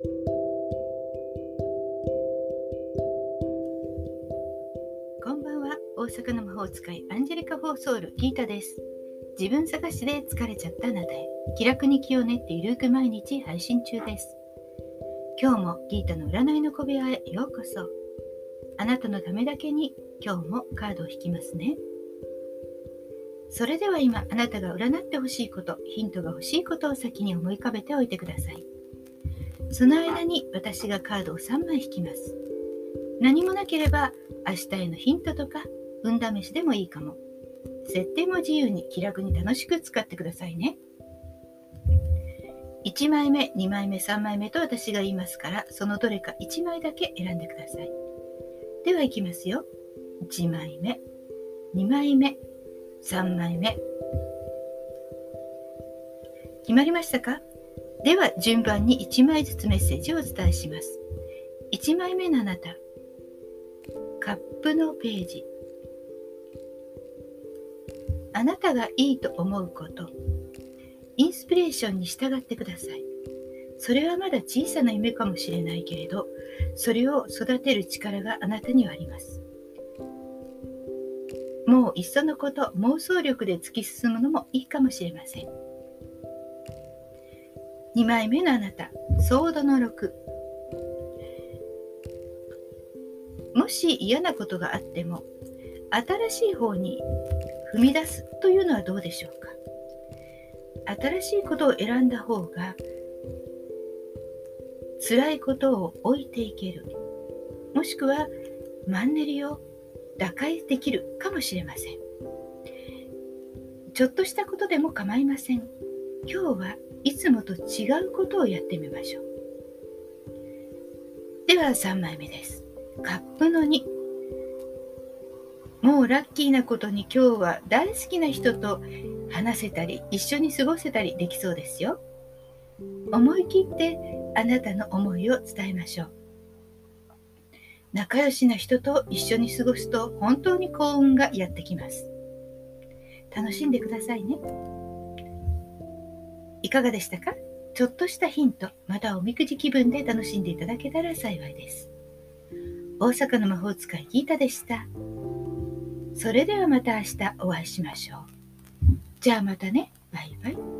こんばんは。大阪の魔法使いアンジェリカ・フォーソウルギータです。自分探しで疲れちゃったあなたへ気楽に気を練ってゆるく毎日配信中です。今日もギータの占いの小部屋へようこそ。あなたのためだけに今日もカードを引きますね。それでは今あなたが占ってほしいことヒントが欲しいことを先に思い浮かべておいてください。その間に私がカードを3枚引きます。何もなければ明日へのヒントとか運試しでもいいかも。設定も自由に気楽に楽しく使ってくださいね。1枚目2枚目3枚目と私が言いますからそのどれか1枚だけ選んでください。ではいきますよ。1枚目。2枚目。3枚目。決まりましたか？では順番に1枚ずつメッセージをお伝えします。1枚目のあなたカップのページ。あなたがいいと思うことインスピレーションに従ってください。それはまだ小さな夢かもしれないけれどそれを育てる力があなたにはあります。もういっそのこと妄想力で突き進むのもいいかもしれません。2枚目のあなたソードの6もし嫌なことがあっても新しい方に踏み出すというのはどうでしょうか？新しいことを選んだ方が辛いことを置いていける。もしくはマンネリを打開できるかもしれません。ちょっとしたことでも構いません。今日はいつもと違うことをやってみましょう。では3枚目です。カップの2もうラッキーなことに今日は大好きな人と話せたり一緒に過ごせたりできそうですよ。思い切ってあなたの思いを伝えましょう。仲良しな人と一緒に過ごすと本当に幸運がやってきます。楽しんでくださいね。いかがでしたか？ちょっとしたヒントまたおみくじ気分で楽しんでいただけたら幸いです。大阪の魔法使いギータでした。それではまた明日お会いしましょう。じゃあまたね。バイバイ。